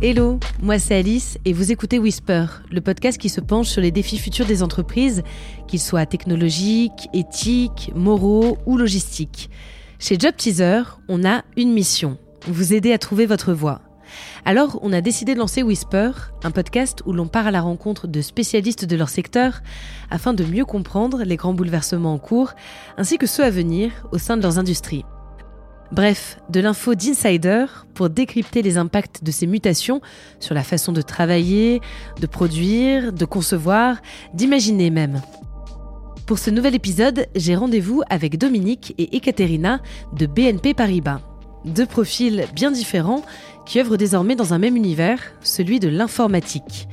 Hello, moi c'est Alice et vous écoutez Whisper, le podcast qui se penche sur les défis futurs des entreprises, qu'ils soient technologiques, éthiques, moraux ou logistiques. Chez Job Teaser, on a une mission, vous aider à trouver votre voie. Alors, on a décidé de lancer Whisper, un podcast où l'on part à la rencontre de spécialistes de leur secteur afin de mieux comprendre les grands bouleversements en cours ainsi que ceux à venir au sein de leurs industries. Bref, de l'info d'insider pour décrypter les impacts de ces mutations sur la façon de travailler, de produire, de concevoir, d'imaginer même. Pour ce nouvel épisode, j'ai rendez-vous avec Dominique et Ekaterina de BNP Paribas. Deux profils bien différents qui œuvrent désormais dans un même univers, celui de l'informatique.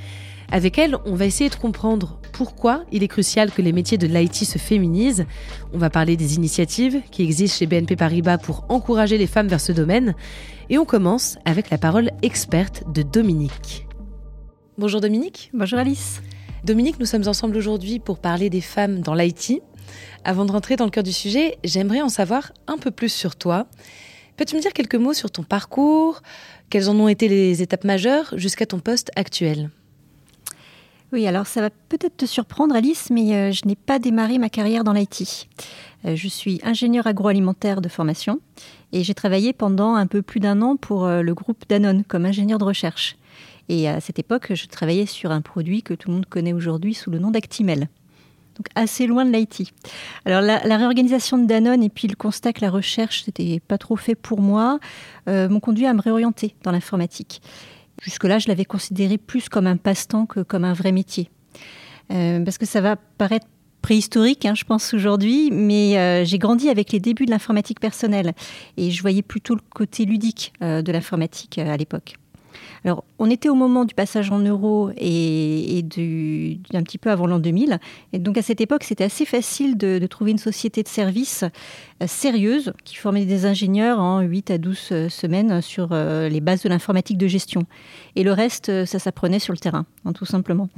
Avec elle, on va essayer de comprendre pourquoi il est crucial que les métiers de l'IT se féminisent. On va parler des initiatives qui existent chez BNP Paribas pour encourager les femmes vers ce domaine. Et on commence avec la parole experte de Dominique. Bonjour Dominique. Bonjour Alice. Dominique, nous sommes ensemble aujourd'hui pour parler des femmes dans l'IT. Avant de rentrer dans le cœur du sujet, j'aimerais en savoir un peu plus sur toi. Peux-tu me dire quelques mots sur ton parcours? Quelles en ont été les étapes majeures jusqu'à ton poste actuel? Oui, alors ça va peut-être te surprendre, Alice, mais euh, je n'ai pas démarré ma carrière dans l'IT. Euh, je suis ingénieur agroalimentaire de formation et j'ai travaillé pendant un peu plus d'un an pour euh, le groupe Danone comme ingénieur de recherche. Et à cette époque, je travaillais sur un produit que tout le monde connaît aujourd'hui sous le nom d'Actimel. Donc assez loin de l'IT. Alors la, réorganisation de Danone et puis le constat que la recherche n'était pas trop fait pour moi m'ont conduit à me réorienter dans l'informatique. Jusque-là, je l'avais considéré plus comme un passe-temps que comme un vrai métier. Euh, parce que ça va paraître préhistorique, hein, je pense aujourd'hui, mais euh, j'ai grandi avec les débuts de l'informatique personnelle et je voyais plutôt le côté ludique euh, de l'informatique à l'époque. Alors, on était au moment du passage en euro et, un petit peu avant l'an 2000. Et donc, à cette époque, c'était assez facile de, trouver une société de services euh, sérieuse qui formait des ingénieurs en 8 à 12 euh, semaines sur euh, les bases de l'informatique de gestion. Et le reste, ça s'apprenait sur le terrain, hein, tout simplement.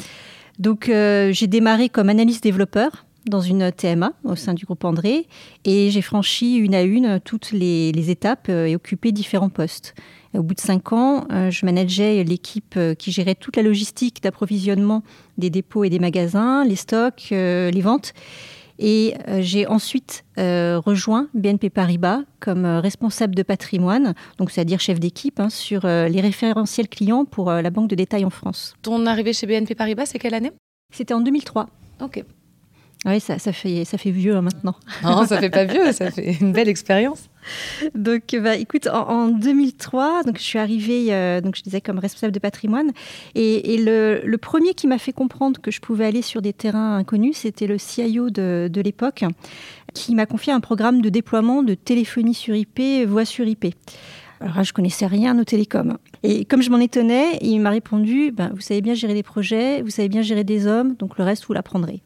Donc, j'ai démarré comme analyste développeur dans une TMA au sein du groupe André et j'ai franchi une à une toutes les, les étapes et occupé différents postes. Au bout de cinq ans, euh, je manageais l'équipe euh, qui gérait toute la logistique d'approvisionnement des dépôts et des magasins, les stocks, euh, les ventes. Et j'ai ensuite rejoint BNP Paribas comme responsable de patrimoine, donc c'est-à-dire chef d'équipe hein, sur les référentiels clients pour la banque de détail en France. Ton arrivée chez BNP Paribas, c'est quelle année? C'était en 2003. Ok. Oui, ça, ça, fait, ça fait vieux hein, maintenant. Non, ça fait pas vieux, ça fait une belle expérience. Donc, bah, écoute, en, 2003, donc je suis arrivée, euh, donc je disais comme responsable de patrimoine, et, le, premier qui m'a fait comprendre que je pouvais aller sur des terrains inconnus, c'était le CIO de, de l'époque, qui m'a confié un programme de déploiement de téléphonie sur IP, voix sur IP. Alors là, je connaissais rien aux télécoms. Et comme je m'en étonnais, il m'a répondu ben, Vous savez bien gérer des projets, vous savez bien gérer des hommes, donc le reste, vous l'apprendrez.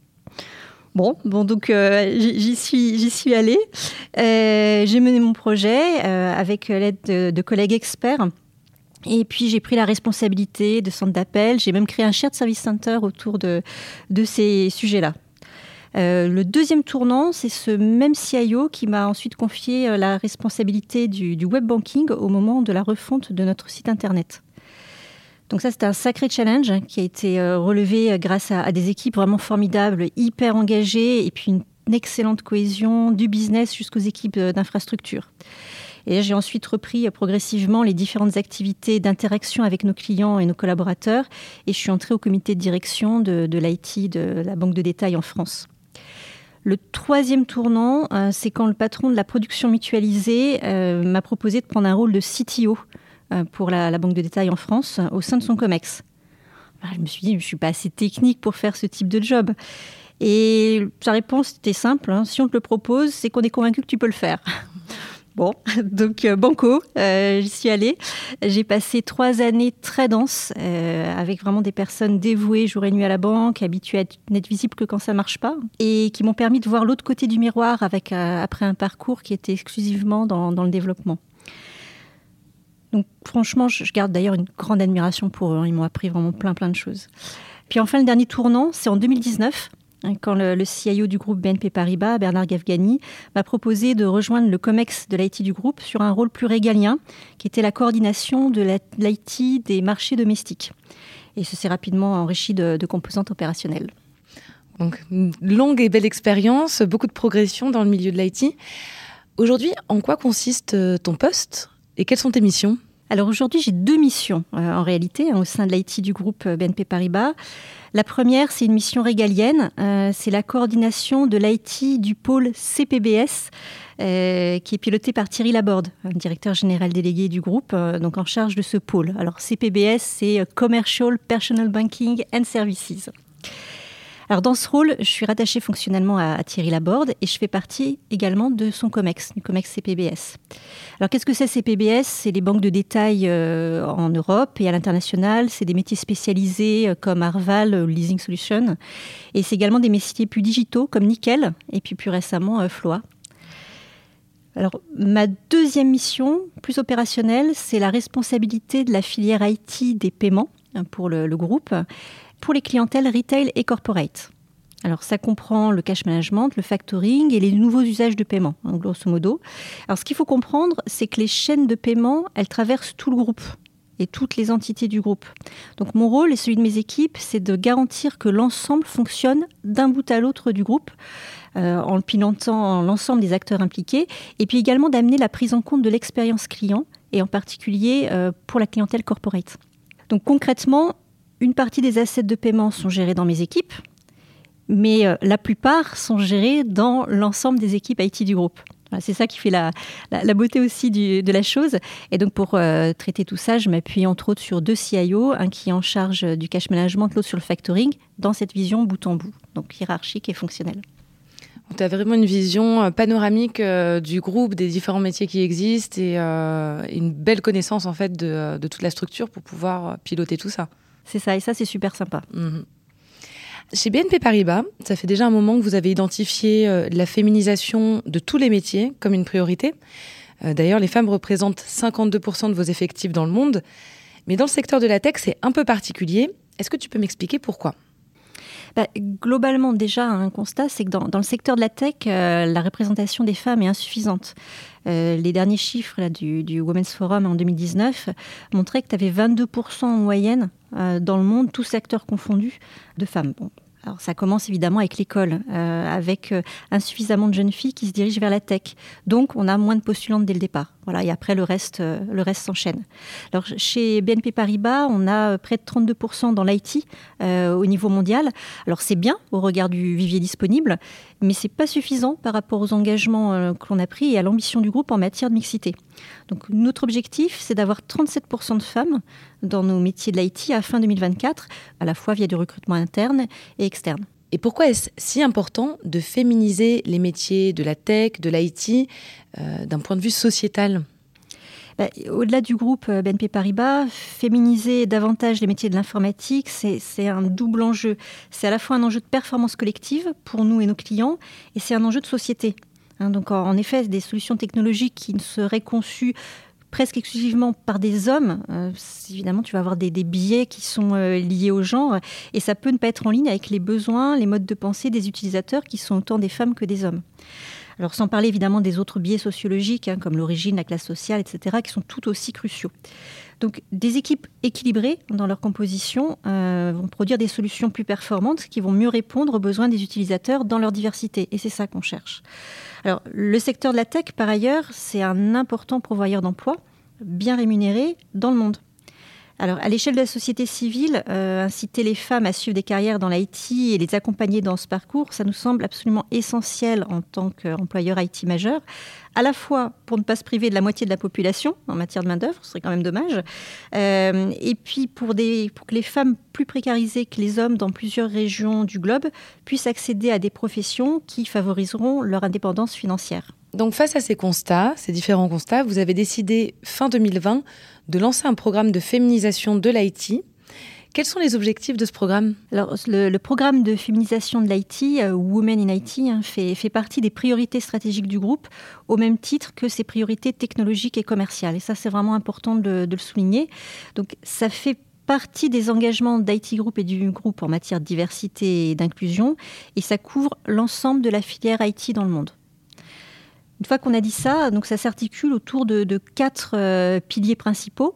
Bon, bon donc euh, j'y suis, j'y suis allée. Euh, j'ai mené mon projet euh, avec l'aide de, collègues experts. Et puis j'ai pris la responsabilité de centre d'appel. J'ai même créé un shared service center autour de, ces sujets-là. le deuxième tournant, c'est ce même CIO qui m'a ensuite confié la responsabilité du web banking au moment de la refonte de notre site internet. Donc ça, c'était un sacré challenge qui a été euh, relevé euh, grâce à, des équipes vraiment formidables, hyper engagées, et puis une, excellente cohésion du business jusqu'aux équipes euh, d'infrastructure. Et j'ai ensuite repris progressivement les différentes activités d'interaction avec nos clients et nos collaborateurs. Et je suis entrée au comité de direction de, l'IT de la Banque de détail en France. Le troisième tournant, c'est quand le patron de la production mutualisée m'a proposé de prendre un rôle de CTO pour la, banque de détail en France au sein de son COMEX. je me suis dit, je ne suis pas assez technique pour faire ce type de job. Et sa réponse était simple, hein. si on te le propose, c'est qu'on est convaincu que tu peux le faire. Bon, donc euh, banco, euh, j'y suis allée. J'ai passé trois années très denses avec vraiment des personnes dévouées jour et nuit à la banque, habituées à n'être visibles que quand ça marche pas, et qui m'ont permis de voir l'autre côté du miroir avec après un parcours qui était exclusivement dans le développement. Donc franchement, je garde d'ailleurs une grande admiration pour eux. Hein. Ils m'ont appris vraiment plein plein de choses. Puis enfin, le dernier tournant, c'est en 2019. hein, quand le, CIO du groupe BNP Paribas, Bernard Gafgani, m'a proposé de rejoindre le COMEX de l'IT du groupe sur un rôle plus régalien, qui était la coordination de l'IT des marchés domestiques. Et ce s'est rapidement enrichi de, de composantes opérationnelles. Donc, longue et belle expérience, beaucoup de progression dans le milieu de l'IT. Aujourd'hui, en quoi consiste euh, ton poste? Et quelles sont tes missions? Alors aujourd'hui, j'ai deux missions euh, en réalité hein, au sein de l'IT du groupe euh, BNP Paribas. La première, c'est une mission régalienne, c'est la coordination de l'IT du pôle CPBS, qui est piloté par Thierry Laborde, directeur général délégué du groupe, donc en charge de ce pôle. Alors CPBS, c'est Commercial Personal Banking and Services. Alors dans ce rôle, je suis rattachée fonctionnellement à, Thierry Laborde et je fais partie également de son COMEX, du COMEX CPBS. Alors qu'est-ce que c'est CPBS C'est les banques de détail euh, en Europe et à l'international. C'est des métiers spécialisés euh, comme Arval, euh, Leasing Solution. Et c'est également des métiers plus digitaux comme Nickel et puis plus récemment Floa. Ma deuxième mission, plus opérationnelle, c'est la responsabilité de la filière IT des paiements hein, pour le groupe pour les clientèles retail et corporate. Alors ça comprend le cash management, le factoring et les nouveaux usages de paiement, en hein, grosso modo. Alors ce qu'il faut comprendre, c'est que les chaînes de paiement, elles traversent tout le groupe et toutes les entités du groupe. Donc mon rôle et celui de mes équipes, c'est de garantir que l'ensemble fonctionne d'un bout à l'autre du groupe, euh, en le pilotant l'ensemble des acteurs impliqués, et puis également d'amener la prise en compte de l'expérience client, et en particulier euh, pour la clientèle corporate. Donc concrètement, une partie des assets de paiement sont gérés dans mes équipes, mais euh, la plupart sont gérés dans l'ensemble des équipes IT du groupe. c'est ça qui fait la, beauté aussi de la chose. Et donc pour euh, traiter tout ça, je m'appuie entre autres sur deux CIO, un qui est en charge du cash management, l'autre sur le factoring, dans cette vision bout en bout, donc hiérarchique et fonctionnelle. Tu as vraiment une vision euh, panoramique du groupe, des différents métiers qui existent et une belle connaissance en fait de, toute la structure pour pouvoir piloter tout ça. C'est ça, et ça, c'est super sympa. Mhm. Chez BNP Paribas, ça fait déjà un moment que vous avez identifié euh, la féminisation de tous les métiers comme une priorité. Euh, d'ailleurs, les femmes représentent 52% de vos effectifs dans le monde. Mais dans le secteur de la tech, c'est un peu particulier. Est-ce que tu peux m'expliquer pourquoi? Bah, globalement, déjà, un constat, c'est que dans, le secteur de la tech, euh, la représentation des femmes est insuffisante. Euh, les derniers chiffres du, Women's Forum en 2019 montraient que tu avais 22% en moyenne euh, dans le monde, tous secteurs confondus, de femmes. Alors ça commence évidemment avec l'école, euh, avec euh, insuffisamment de jeunes filles qui se dirigent vers la tech. Donc on a moins de postulantes dès le départ. Voilà, et après le reste, le reste s'enchaîne. Alors chez BNP Paribas, on a près de 32% dans l'IT au niveau mondial. Alors c'est bien au regard du vivier disponible, mais c'est pas suffisant par rapport aux engagements que l'on a pris et à l'ambition du groupe en matière de mixité. Donc notre objectif, c'est d'avoir 37% de femmes dans nos métiers de l'IT à fin 2024, à la fois via du recrutement interne et externe. Et pourquoi est-ce si important de féminiser les métiers de la tech, de l'IT, euh, d'un point de vue sociétal? Au-delà du groupe euh, BNP Paribas, féminiser davantage les métiers de l'informatique, c'est un double enjeu. C'est à la fois un enjeu de performance collective pour nous et nos clients, et c'est un enjeu de société. Hein, donc en, effet, des solutions technologiques qui ne seraient conçues presque exclusivement par des hommes, euh, évidemment, tu vas avoir des, biais qui sont euh, liés au genre, et ça peut ne pas être en ligne avec les besoins, les modes de pensée des utilisateurs, qui sont autant des femmes que des hommes. Alors sans parler évidemment des autres biais sociologiques, hein, comme l'origine, la classe sociale, etc., qui sont tout aussi cruciaux. Donc des équipes équilibrées dans leur composition euh, vont produire des solutions plus performantes qui vont mieux répondre aux besoins des utilisateurs dans leur diversité. Et c'est ça qu'on cherche. Alors le secteur de la tech, par ailleurs, c'est un important pourvoyeur d'emplois bien rémunéré dans le monde. Alors, à l'échelle de la société civile, euh, inciter les femmes à suivre des carrières dans l'IT et les accompagner dans ce parcours, ça nous semble absolument essentiel en tant qu'employeur IT majeur, à la fois pour ne pas se priver de la moitié de la population en matière de main-d'œuvre, ce serait quand même dommage, euh, et puis pour, que les femmes plus précarisées que les hommes dans plusieurs régions du globe puissent accéder à des professions qui favoriseront leur indépendance financière. Donc face à ces constats, ces différents constats, vous avez décidé fin 2020 de lancer un programme de féminisation de l'IT. Quels sont les objectifs de ce programme? Alors, le, programme de féminisation de l'IT, euh, Women in IT, hein, fait, fait, partie des priorités stratégiques du groupe, au même titre que ses priorités technologiques et commerciales. Et ça, c'est vraiment important de, de, le souligner. Donc, ça fait partie des engagements d'IT Group et du groupe en matière de diversité et d'inclusion, et ça couvre l'ensemble de la filière IT dans le monde. Une fois qu'on a dit ça, donc ça s'articule autour de, quatre euh, piliers principaux.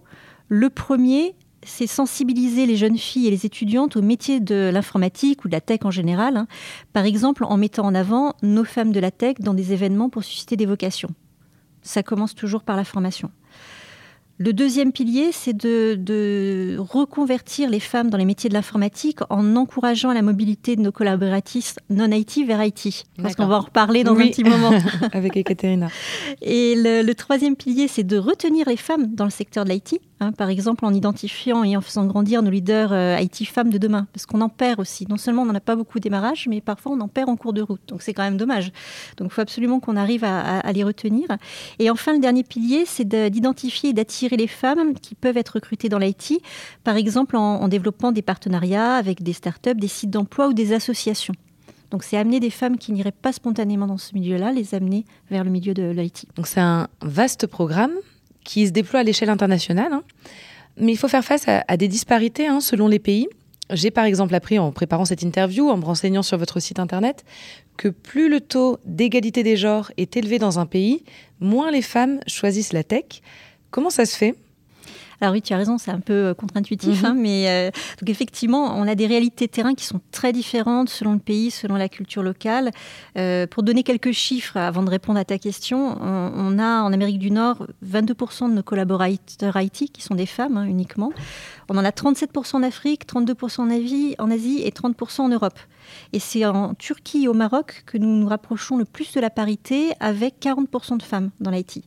Le premier, c'est sensibiliser les jeunes filles et les étudiantes au métier de l'informatique ou de la tech en général, hein. par exemple en mettant en avant nos femmes de la tech dans des événements pour susciter des vocations. Ça commence toujours par la formation. Le deuxième pilier, c'est de, reconvertir les femmes dans les métiers de l'informatique en encourageant la mobilité de nos collaboratrices non-IT vers IT. Parce qu'on va en reparler dans un petit moment. Avec Ekaterina. Et le, troisième pilier, c'est de retenir les femmes dans le secteur de l'IT. Hein, par exemple, en identifiant et en faisant grandir nos leaders euh, IT femmes de demain. Parce qu'on en perd aussi. Non seulement on n'en a pas beaucoup au démarrage, mais parfois on en perd en cours de route. Donc c'est quand même dommage. Donc il faut absolument qu'on arrive à, les retenir. Et enfin, le dernier pilier, c'est d'identifier et d'attirer les femmes qui peuvent être recrutées dans l'IT. Par exemple, en, en développant des partenariats avec des startups, des sites d'emploi ou des associations. Donc c'est amener des femmes qui n'iraient pas spontanément dans ce milieu-là, les amener vers le milieu de l'IT. Donc c'est un vaste programme qui se déploie à l'échelle internationale. Hein. Mais il faut faire face à, des disparités hein, selon les pays. J'ai par exemple appris en préparant cette interview, en me renseignant sur votre site internet, que plus le taux d'égalité des genres est élevé dans un pays, moins les femmes choisissent la tech. Comment ça se fait? Alors oui, tu as raison, c'est un peu euh, contre-intuitif, mhm. hein, mais euh, donc effectivement, on a des réalités de terrain qui sont très différentes selon le pays, selon la culture locale. Euh, pour donner quelques chiffres avant de répondre à ta question, on, a en Amérique du Nord 22% de nos collaborateurs IT qui sont des femmes hein, uniquement. On en a 37% en Afrique, 32% en Asie, en Asie et 30% en Europe. Et c'est en Turquie et au Maroc que nous nous rapprochons le plus de la parité avec 40% de femmes dans l'IT.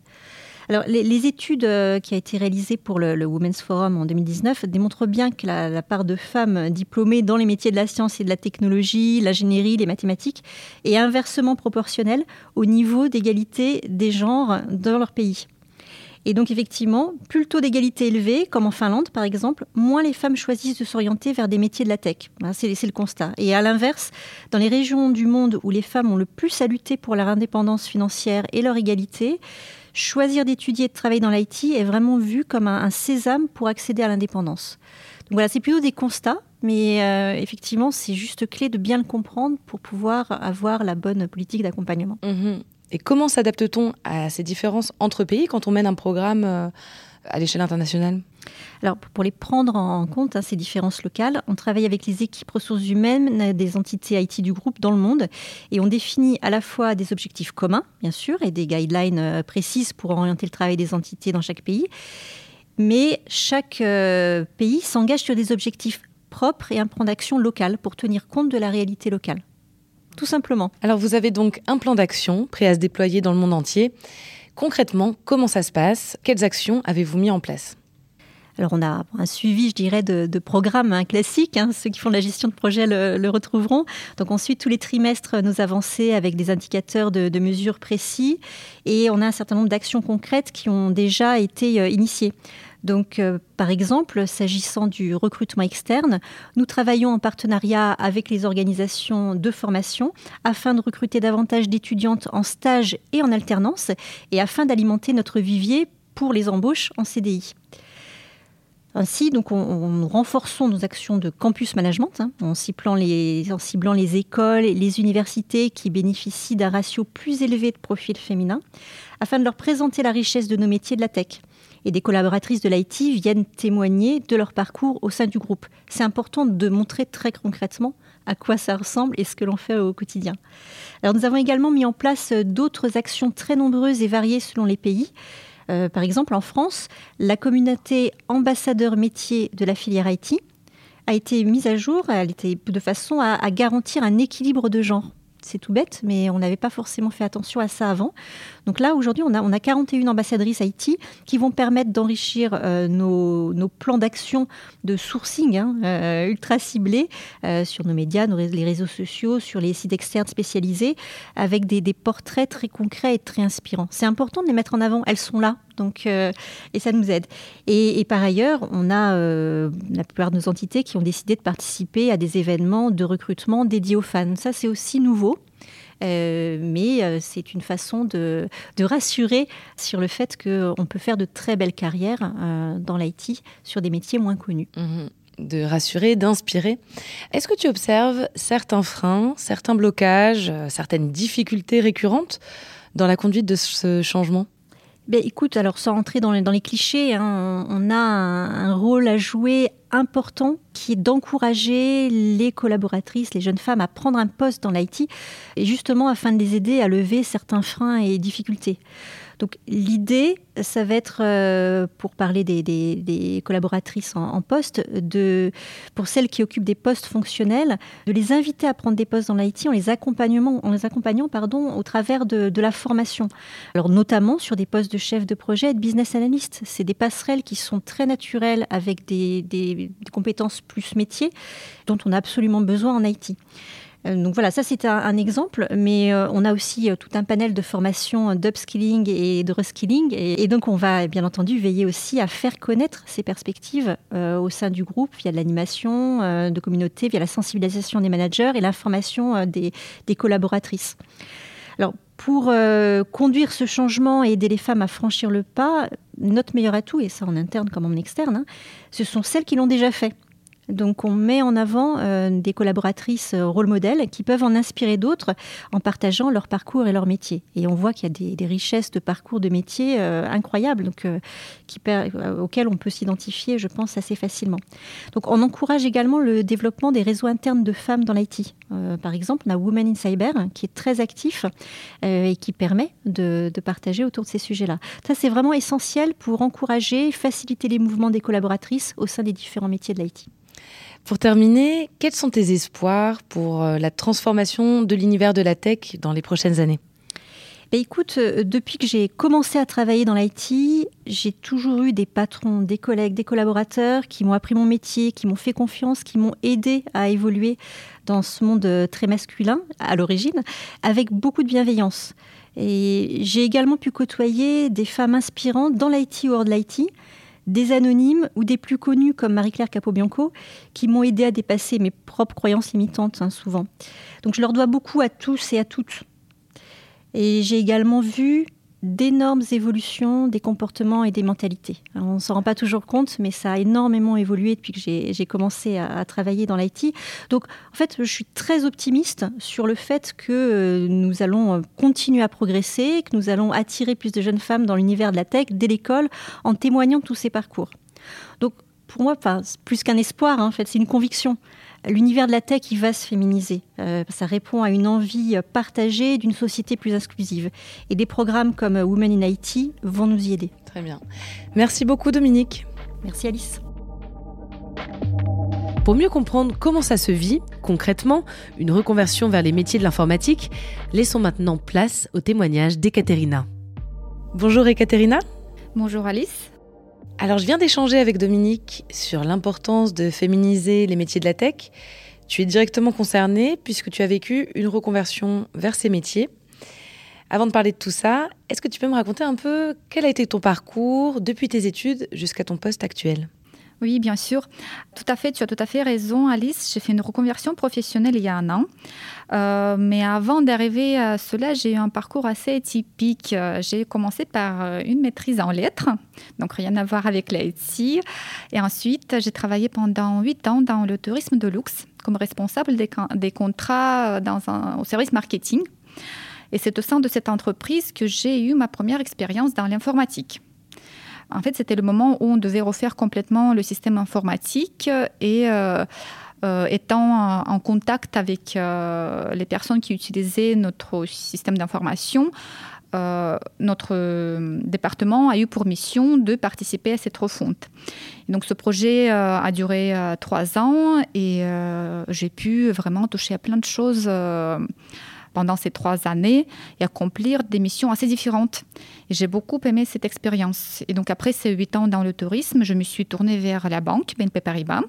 Alors, les, études euh, qui ont été réalisées pour le, Women's Forum en 2019 démontrent bien que la, part de femmes diplômées dans les métiers de la science et de la technologie, l'ingénierie, les mathématiques est inversement proportionnelle au niveau d'égalité des genres dans leur pays. Et donc effectivement, plus le taux d'égalité est élevé, comme en Finlande par exemple, moins les femmes choisissent de s'orienter vers des métiers de la tech. Hein, c'est le constat. Et à l'inverse, dans les régions du monde où les femmes ont le plus à lutter pour leur indépendance financière et leur égalité, choisir d'étudier et de travailler dans l'IT est vraiment vu comme un, sésame pour accéder à l'indépendance. Donc voilà, c'est plutôt des constats, mais euh, effectivement, c'est juste clé de bien le comprendre pour pouvoir avoir la bonne politique d'accompagnement. Mhm. Et comment s'adapte-t-on à ces différences entre pays quand on mène un programme euh, à l'échelle internationale alors, pour les prendre en compte, hein, ces différences locales, on travaille avec les équipes ressources humaines des entités IT du groupe dans le monde et on définit à la fois des objectifs communs, bien sûr, et des guidelines euh, précises pour orienter le travail des entités dans chaque pays. Mais chaque euh, pays s'engage sur des objectifs propres et un plan d'action local pour tenir compte de la réalité locale. Tout simplement. Alors, vous avez donc un plan d'action prêt à se déployer dans le monde entier. Concrètement, comment ça se passe? Quelles actions avez-vous mis en place? Alors on a un suivi, je dirais, de, programmes hein, classiques. Hein. ceux qui font de la gestion de projet le, retrouveront. Donc ensuite, tous les trimestres, nos avancées avec des indicateurs de, mesures précis. Et on a un certain nombre d'actions concrètes qui ont déjà été euh, initiées. Donc, euh, par exemple, s'agissant du recrutement externe, nous travaillons en partenariat avec les organisations de formation afin de recruter davantage d'étudiantes en stage et en alternance et afin d'alimenter notre vivier pour les embauches en CDI. Ainsi, on, renforçons nos actions de campus management hein, en, ciblant les, les écoles et les universités qui bénéficient d'un ratio plus élevé de profils féminins, afin de leur présenter la richesse de nos métiers de la tech. Et des collaboratrices de l'IT viennent témoigner de leur parcours au sein du groupe. C'est important de montrer très concrètement à quoi ça ressemble et ce que l'on fait au quotidien. Alors, nous avons également mis en place d'autres actions très nombreuses et variées selon les pays. Euh, par exemple, en France, la communauté ambassadeur métier de la filière IT a été mise à jour, de façon à garantir un équilibre de genre c'est tout bête, mais on n'avait pas forcément fait attention à ça avant. Donc là, aujourd'hui, on a, on a 41 ambassadrices IT qui vont permettre d'enrichir euh, nos, plans d'action de sourcing hein, euh, ultra ciblés euh, sur nos médias, les réseaux sociaux, sur les sites externes spécialisés, avec des, portraits très concrets et très inspirants. C'est important de les mettre en avant. Elles sont là, donc, et ça nous aide. Et, par ailleurs, on a la plupart de nos entités qui ont décidé de participer à des événements de recrutement dédiés aux fans. Ça, c'est aussi nouveau. mais c'est une façon de, rassurer sur le fait qu'on peut faire de très belles carrières dans l'IT sur des métiers moins connus. Mhm. de rassurer, d'inspirer. Est-ce que tu observes certains freins, certains blocages, certaines difficultés récurrentes dans la conduite de ce changement? Ben, écoute, alors sans entrer dans les, clichés, hein, on, a un, rôle à jouer important qui est d'encourager les collaboratrices, les jeunes femmes à prendre un poste dans l'IT, et justement afin de les aider à lever certains freins et difficultés. Donc l'idée, ça va être, euh, pour parler des, collaboratrices en, poste, pour celles qui occupent des postes fonctionnels, de les inviter à prendre des postes dans l'IT en les accompagnant, au travers de, la formation. Alors notamment sur des postes de chef de projet et de business analyst. C'est des passerelles qui sont très naturelles avec des, des compétences plus métiers dont on a absolument besoin en IT. Euh, donc voilà, ça c'est un, exemple, mais euh, on a aussi euh, tout un panel de formations d'upskilling et de reskilling, et, donc on va bien entendu veiller aussi à faire connaître ces perspectives au sein du groupe via de l'animation de communauté, via la sensibilisation des managers et l'information des, collaboratrices. Alors pour conduire ce changement et aider les femmes à franchir le pas, notre meilleur atout, et ça en interne comme en externe, hein, ce sont celles qui l'ont déjà fait. Donc on met en avant euh, des collaboratrices euh, rôle modèles qui peuvent en inspirer d'autres en partageant leur parcours et leur métier. Et on voit qu'il y a des, richesses de parcours de métier euh, incroyables donc, auxquelles on peut s'identifier, je pense, assez facilement. Donc on encourage également le développement des réseaux internes de femmes dans l'IT. par exemple, on a Women in Cyber qui est très actif et qui permet de, de partager autour de ces sujets-là. Ça, c'est vraiment essentiel pour encourager, faciliter les mouvements des collaboratrices au sein des différents métiers de l'IT. Pour terminer, quels sont tes espoirs pour euh, la transformation de l'univers de la tech dans les prochaines années? Ben écoute, euh, depuis que j'ai commencé à travailler dans l'IT, j'ai toujours eu des patrons, des collègues, des collaborateurs qui m'ont appris mon métier, qui m'ont fait confiance, qui m'ont aidé à évoluer dans ce monde euh, très masculin à l'origine, avec beaucoup de bienveillance. Et j'ai également pu côtoyer des femmes inspirantes dans l'IT ou hors de l'IT, des anonymes ou des plus connus comme Marie-Claire Capobianco, qui m'ont aidé à dépasser mes propres croyances limitantes, hein, souvent. Donc je leur dois beaucoup à tous et à toutes. Et j'ai également vu d'énormes évolutions des comportements et des mentalités. on ne s'en rend pas toujours compte, mais ça a énormément évolué depuis que j'ai commencé à, travailler dans l'IT. Donc, en fait, je suis très optimiste sur le fait que euh, nous allons euh, continuer à progresser, que nous allons attirer plus de jeunes femmes dans l'univers de la tech dès l'école en témoignant de tous ces parcours. Donc, pour moi, plus qu'un espoir, hein, en fait, c'est une conviction l'univers de la tech, il va se féminiser. Euh, ça répond à une envie partagée d'une société plus inclusive. Et des programmes comme Women in IT vont nous y aider. Très bien. Merci beaucoup Dominique. Merci Alice. Pour mieux comprendre comment ça se vit, concrètement, une reconversion vers les métiers de l'informatique, laissons maintenant place au témoignage d'Ekaterina. Bonjour Ekaterina. Bonjour Alice. Alors, je viens d'échanger avec Dominique sur l'importance de féminiser les métiers de la tech. Tu es directement concernée puisque tu as vécu une reconversion vers ces métiers. Avant de parler de tout ça, est-ce que tu peux me raconter un peu quel a été ton parcours depuis tes études jusqu'à ton poste actuel? Oui, bien sûr. Tout à fait, tu as tout à fait raison, Alice. J'ai fait une reconversion professionnelle il y a un an. Euh, mais avant d'arriver à cela, j'ai eu un parcours assez typique. Euh, j'ai commencé par euh, une maîtrise en lettres, donc rien à voir avec l'IT. Et ensuite, j'ai travaillé pendant huit ans dans le tourisme de luxe comme responsable des, contrats dans un, au service marketing. Et c'est au sein de cette entreprise que j'ai eu ma première expérience dans l'informatique. En fait, c'était le moment où on devait refaire complètement le système informatique et euh, euh, étant en contact avec euh, les personnes qui utilisaient notre système d'information, notre département a eu pour mission de participer à cette refonte. donc ce projet a duré trois ans et j'ai pu vraiment toucher à plein de choses pendant ces trois années et accomplir des missions assez différentes. Et j'ai beaucoup aimé cette expérience. Et donc après ces huit ans dans le tourisme, je me suis tournée vers la banque BNP Paribas.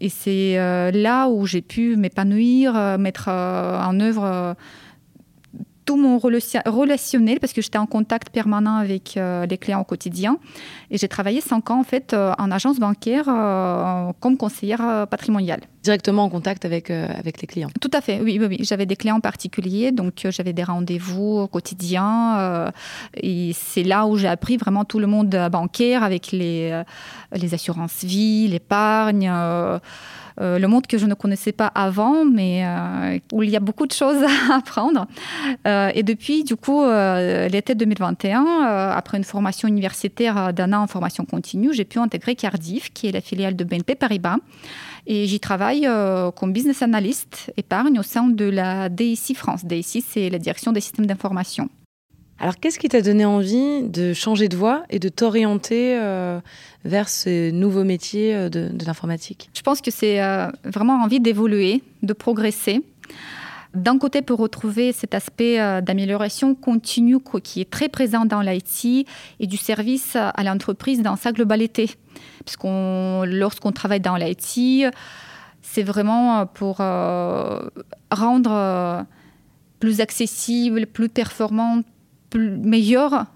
Et c'est euh, là où j'ai pu m'épanouir, euh, mettre euh, en œuvre tout mon relationnel parce que j'étais en contact permanent avec euh, les clients au quotidien. Et j'ai travaillé cinq ans en fait euh, en agence bancaire euh, comme conseillère patrimoniale. Directement en contact avec, avec les clients Tout à fait, oui. oui, oui. J'avais des clients particuliers, donc j'avais des rendez-vous au quotidien. et c'est là où j'ai appris vraiment tout le monde bancaire avec les, les assurances vie, l'épargne. Euh, le monde que je ne connaissais pas avant, mais euh, où il y a beaucoup de choses à apprendre. Euh, et depuis, du coup, l'été 2021, après une formation universitaire d'un an en formation continue, j'ai pu intégrer Cardiff, qui est la filiale de BNP Paribas. Et j'y travaille comme business analyst épargne au sein de la DIC France. DIC, c'est la direction des systèmes d'information. Alors, qu'est-ce qui t'a donné envie de changer de voie et de t'orienter euh, vers ce nouveau métier euh, de, l'informatique? Je pense que c'est euh, vraiment envie d'évoluer, de progresser. D'un côté, pour retrouver cet aspect d'amélioration continue qui est très présent dans l'IT et du service à l'entreprise dans sa globalité. Parce qu'on, lorsqu'on travaille dans l'IT, c'est vraiment pour rendre plus accessible, plus performant meilleur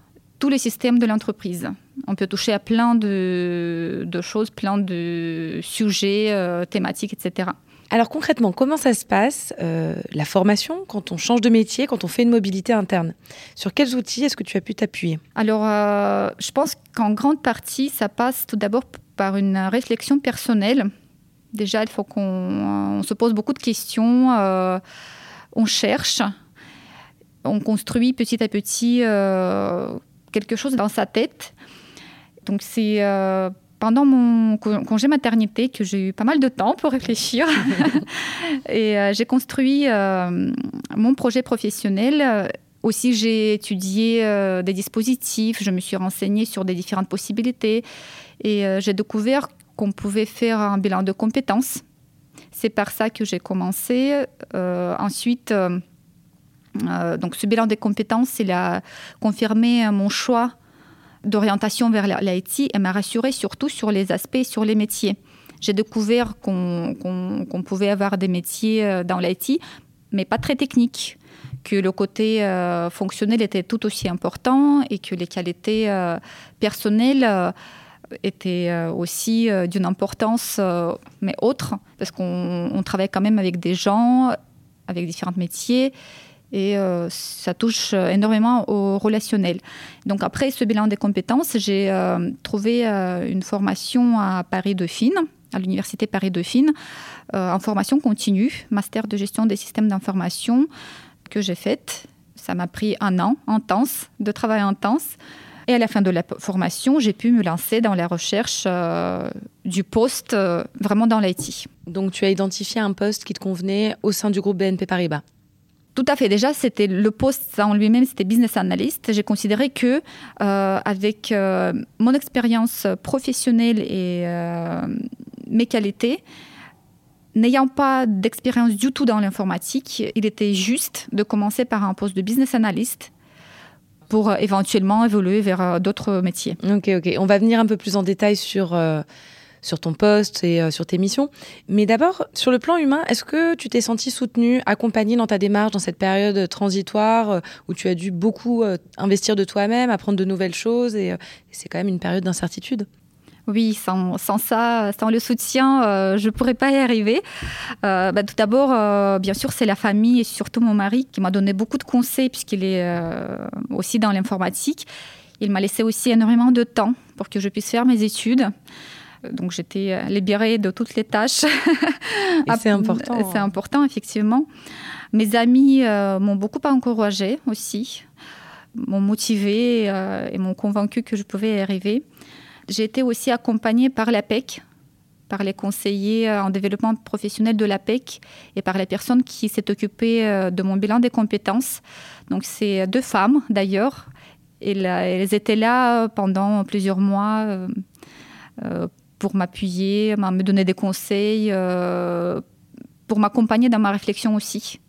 tous les systèmes de l'entreprise. On peut toucher à plein de, choses, plein de sujets, euh, thématiques, etc. Alors concrètement, comment ça se passe, euh, la formation, quand on change de métier, quand on fait une mobilité interne? Sur quels outils est-ce que tu as pu t'appuyer? Alors, euh, je pense qu'en grande partie, ça passe tout d'abord par une réflexion personnelle. Déjà, il faut qu'on se pose beaucoup de questions, on cherche, on construit petit à petit euh, quelque chose dans sa tête. Donc c'est euh, pendant mon congé maternité que j'ai eu pas mal de temps pour réfléchir. et euh, j'ai construit mon projet professionnel. Aussi, j'ai étudié des dispositifs, je me suis renseignée sur des différentes possibilités et j'ai découvert qu'on pouvait faire un bilan de compétences. C'est par ça que j'ai commencé. ensuite, donc ce bilan des compétences, il a confirmé mon choix d'orientation vers l'IT et m'a rassuré surtout sur les aspects, sur les métiers. J'ai découvert qu'on pouvait avoir des métiers euh, dans l'IT, mais pas très techniques, que le côté euh, fonctionnel était tout aussi important et que les qualités personnelles étaient aussi d'une importance, mais autre, parce qu'on travaille quand même avec des gens, avec différents métiers et euh, ça touche euh, énormément au relationnel. Donc après ce bilan des compétences, j'ai euh, trouvé une formation à Paris-Dauphine, à l'université Paris-Dauphine, en formation continue, master de gestion des systèmes d'information que j'ai faite. Ça m'a pris un an intense, de travail intense. Et à la fin de la formation, j'ai pu me lancer dans la recherche du poste vraiment dans l'IT. Donc tu as identifié un poste qui te convenait au sein du groupe BNP Paribas tout à fait. Déjà, c'était le poste en lui-même, c'était business analyst. J'ai considéré que euh, avec euh, mon expérience professionnelle et euh, mes qualités, n'ayant pas d'expérience du tout dans l'informatique, il était juste de commencer par un poste de business analyst pour éventuellement évoluer vers d'autres métiers. Ok, ok. On va venir un peu plus en détail sur sur ton poste et euh, sur tes missions. Mais d'abord, sur le plan humain, est-ce que tu t'es senti soutenu, accompagné dans ta démarche dans cette période transitoire euh, où tu as dû beaucoup euh, investir de toi-même, apprendre de nouvelles choses et, c'est quand même une période d'incertitude? Oui, sans, ça, sans le soutien, je ne pourrais pas y arriver. Bah, tout d'abord, bien sûr, c'est la famille et surtout mon mari qui m'a donné beaucoup de conseils puisqu'il est aussi dans l'informatique. Il m'a laissé aussi énormément de temps pour que je puisse faire mes études. Donc j'étais euh, libérée de toutes les tâches. c'est important. C'est important, effectivement. Mes amis euh, m'ont beaucoup encouragée aussi, m'ont motivée euh, et m'ont convaincue que je pouvais y arriver. J'ai été aussi accompagnée par l'APEC, par les conseillers en développement professionnel de l'APEC et par les personnes qui s'est occupées de mon bilan des compétences. Donc c'est deux femmes d'ailleurs. Elles étaient là pendant plusieurs mois pour m'appuyer, me donner des conseils, euh, pour m'accompagner dans ma réflexion aussi.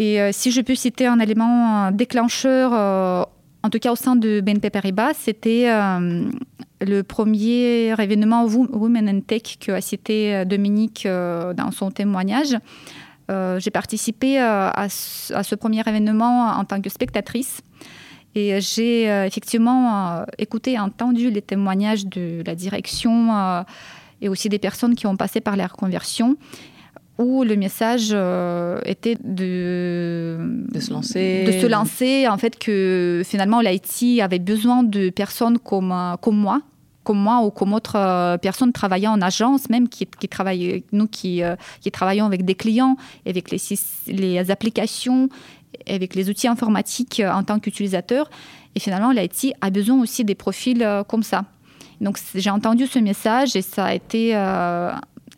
Et euh, si je peux citer un élément déclencheur, euh, en tout cas au sein de BNP Paribas, c'était le premier événement Women in Tech que a cité Dominique dans son témoignage. j'ai participé à ce, premier événement en tant que spectatrice. Et j'ai effectivement écouté et entendu les témoignages de la direction et aussi des personnes qui ont passé par la reconversion où le message euh, était de, de se lancer. De se lancer, en fait, que finalement l'IT avait besoin de personnes comme, euh, comme moi, comme moi ou comme autres euh, personnes travaillant en agence, même qui, qui nous qui, qui travaillons avec des clients, avec les, les applications, avec les outils informatiques en tant qu'utilisateur. Et finalement, l'IT a besoin aussi des profils comme ça. Donc j'ai entendu ce message et ça a été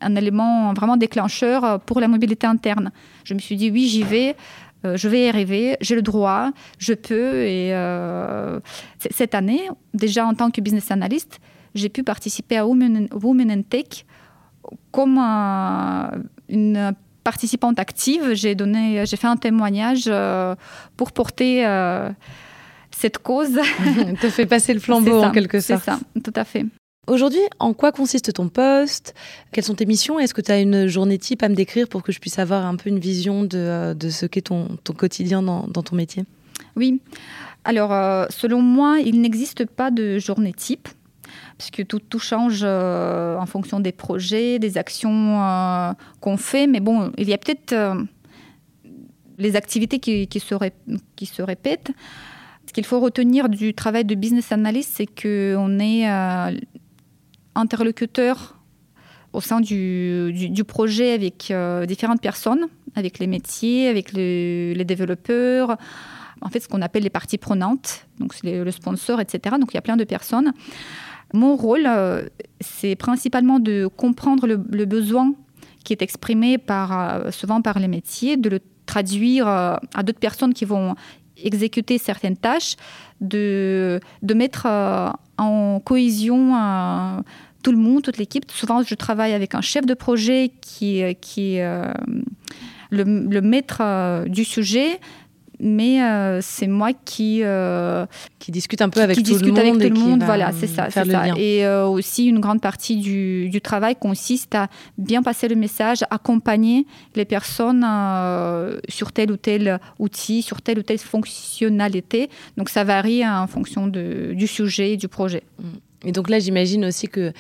un élément vraiment déclencheur euh, pour la mobilité interne. Je me suis dit, oui, j'y vais. Euh, je vais y arriver, j'ai le droit, je peux. Et euh, cette année, déjà en tant que business analyst, j'ai pu participer à Women, in Tech comme une participante active. J'ai donné, j'ai fait un témoignage pour porter cette cause. te fait passer le flambeau en quelque sorte. C'est ça, tout à fait. Aujourd'hui, en quoi consiste ton poste? Quelles sont tes missions? Est-ce que tu as une journée type à me décrire pour que je puisse avoir un peu une vision de, euh, ce qu'est ton, quotidien dans, ton métier? Oui. Alors, euh, selon moi, il n'existe pas de journée type puisque tout, tout change euh, en fonction des projets, des actions qu'on fait. Mais bon, il y a peut-être les activités qui, se répètent. Ce qu'il faut retenir du travail de business analyst, c'est qu'on est interlocuteur au sein du, projet avec euh, différentes personnes, avec les métiers, avec les développeurs, en fait ce qu'on appelle les parties prenantes, donc le sponsor, etc. Donc il y a plein de personnes. Mon rôle, euh, c'est principalement de comprendre le, besoin qui est exprimé par, euh, souvent par les métiers, de le traduire à d'autres personnes qui vont exécuter certaines tâches, de, de mettre en cohésion tout le monde, toute l'équipe. Souvent, je travaille avec un chef de projet qui, qui est euh, le, maître euh, du sujet, mais euh, c'est moi qui qui discute un peu avec, tout, le monde avec tout le monde. Voilà, c'est ça, c'est ça. Et aussi une grande partie du, du, travail consiste à bien passer le message, accompagner les personnes sur tel ou tel outil, sur telle ou telle fonctionnalité. Donc ça varie en fonction de, du sujet et du projet. Mm. Et donc là, j'imagine aussi que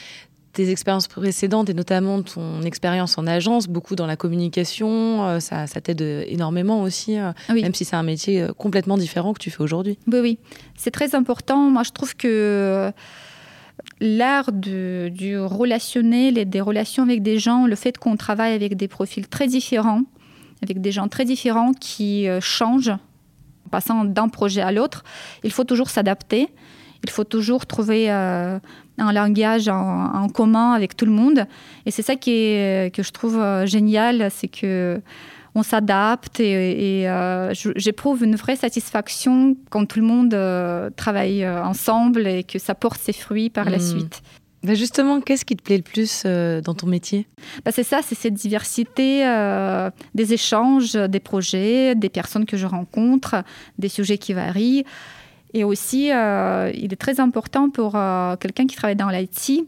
tes expériences précédentes et notamment ton expérience en agence, beaucoup dans la communication, euh, ça, t'aide énormément aussi, euh, même si c'est un métier euh, complètement différent que tu fais aujourd'hui. Oui, oui, c'est très important. Moi, je trouve que l'art du relationnel et des relations avec des gens, le fait qu'on travaille avec des profils très différents, avec des gens très différents qui changent en passant d'un projet à l'autre, il faut toujours s'adapter. Il faut toujours trouver euh, un langage en, commun avec tout le monde. Et c'est ça qui est, que je trouve euh, génial, c'est que on s'adapte et, euh, j'éprouve une vraie satisfaction quand tout le monde travaille ensemble et que ça porte ses fruits par la hmm. suite. Justement, qu'est-ce qui te plaît le plus dans ton métier? Bah C'est ça, c'est cette diversité des échanges, des projets, des personnes que je rencontre, des sujets qui varient. Et aussi, euh, il est très important pour euh, quelqu'un qui travaille dans l'IT,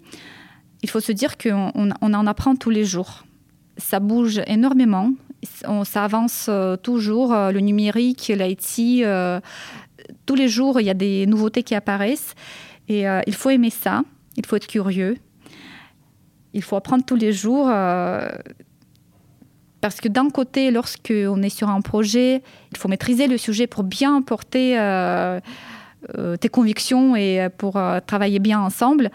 il faut se dire qu'on on, en apprend tous les jours. Ça bouge énormément, ça avance euh, toujours, le numérique, l'IT, tous les jours, il y a des nouveautés qui apparaissent. Et il faut aimer ça, il faut être curieux, il faut apprendre tous les jours. parce que d'un côté, lorsqu'on est sur un projet, il faut maîtriser le sujet pour bien porter tes convictions et euh, pour euh, travailler bien ensemble.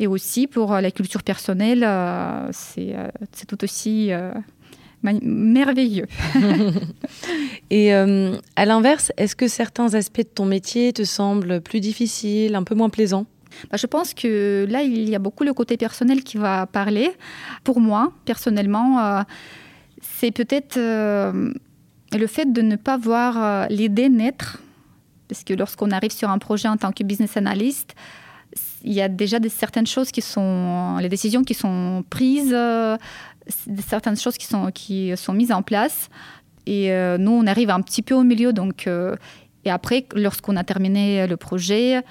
Et aussi pour la culture personnelle, c'est tout aussi merveilleux. et à l'inverse, est-ce que certains aspects de ton métier te semblent plus difficiles, un peu moins plaisants? Bah, je pense que là, il y a beaucoup le côté personnel qui va parler. Pour moi, personnellement, c'est peut-être le fait de ne pas voir l'idée naître parce que lorsqu'on arrive sur un projet en tant que business analyst, il y a déjà certaines choses qui sont, les décisions qui sont prises, euh, certaines choses qui sont, qui sont mises en place. Et euh, nous, on arrive un petit peu au milieu. Donc, euh, et après, lorsqu'on a terminé le projet,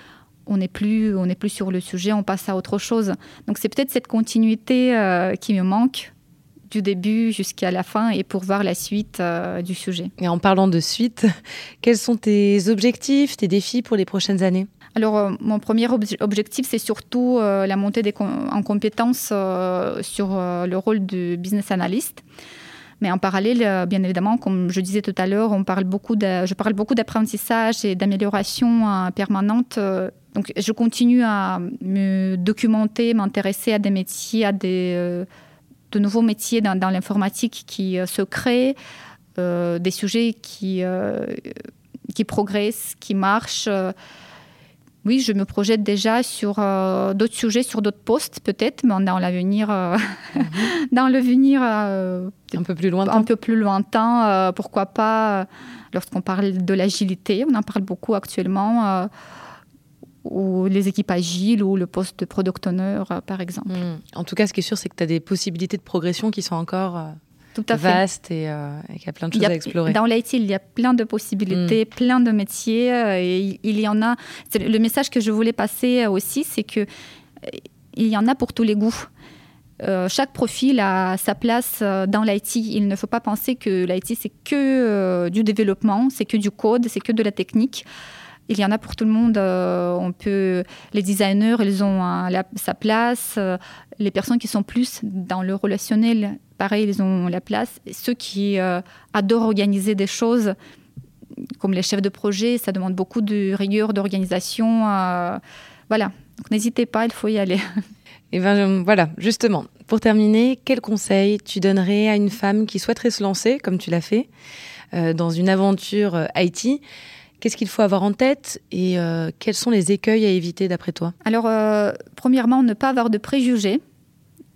on n'est plus, plus sur le sujet, on passe à autre chose. Donc c'est peut-être cette continuité qui me manque du début jusqu'à la fin et pour voir la suite du sujet. Et en parlant de suite, quels sont tes objectifs, tes défis pour les prochaines années? Alors, mon premier objectif, c'est surtout la montée des en compétences sur le rôle de business analyst. Mais en parallèle, euh, bien évidemment, comme je disais tout à l'heure, on parle beaucoup de, je parle beaucoup d'apprentissage et d'amélioration euh, permanente. Euh, donc, je continue à me documenter, m'intéresser à des métiers, à des, de nouveaux métiers dans, l'informatique qui se créent, des sujets qui, qui progressent, qui marchent oui, je me projette déjà sur euh, d'autres sujets, sur d'autres postes peut-être, mais dans l'avenir, euh, mhm. dans l'avenir euh, un peu plus lointain. Un peu plus lointain, pourquoi pas lorsqu'on parle de l'agilité, on en parle beaucoup actuellement. Ou les équipes agiles ou le poste de product owner, par exemple. Mhm. En tout cas, ce qui est sûr, c'est que tu as des possibilités de progression qui sont encore tout à vaste et, euh, qu'il y a plein de choses à explorer. Dans l'IT, il y a plein de possibilités, mm. plein de métiers euh, et il y en a. Le message que je voulais passer aussi, c'est que euh, il y en a pour tous les goûts. chaque profil a sa place dans l'IT. Il ne faut pas penser que l'IT, c'est que du développement, c'est que du code, c'est que de la technique. Il y en a pour tout le monde. on peut, les designers, ils ont sa place. les personnes qui sont plus dans le relationnel, pareil, ils ont la place. ceux qui euh, adorent organiser des choses, comme les chefs de projet, ça demande beaucoup de rigueur, d'organisation. Euh, voilà, donc n'hésitez pas, il faut y aller. Et ben voilà, justement, pour terminer, quel conseil tu donnerais à une femme qui souhaiterait se lancer, comme tu l'as fait, euh, dans une aventure IT Qu'est-ce qu'il faut avoir en tête et quels sont les écueils à éviter d'après toi? Alors, premièrement, ne pas avoir de préjugés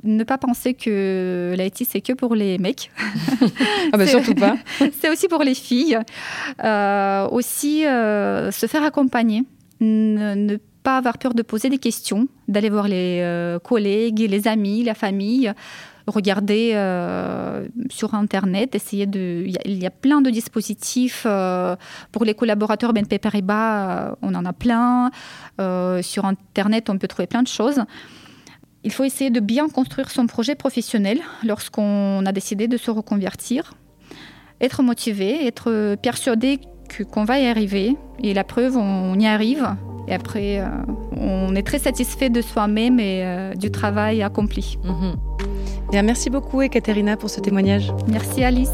ne pas penser que l'IT c'est que pour les mecs. ah bah surtout pas. c'est aussi pour les filles. Euh, aussi euh, se faire accompagner, ne, pas avoir peur de poser des questions, d'aller voir les euh, collègues, les amis, la famille, regarder sur internet, essayer de. Il y, a plein de dispositifs pour les collaborateurs BNP Paribas, on en a plein. sur internet, on peut trouver plein de choses. Il faut essayer de bien construire son projet professionnel lorsqu'on a décidé de se reconvertir. Être motivé, être persuadé qu'on va y arriver. Et la preuve, on y arrive. Et après, euh, on est très satisfait de soi-même et euh, du travail accompli. Mhm. merci beaucoup, Ekaterina, pour ce témoignage. Merci, Alice.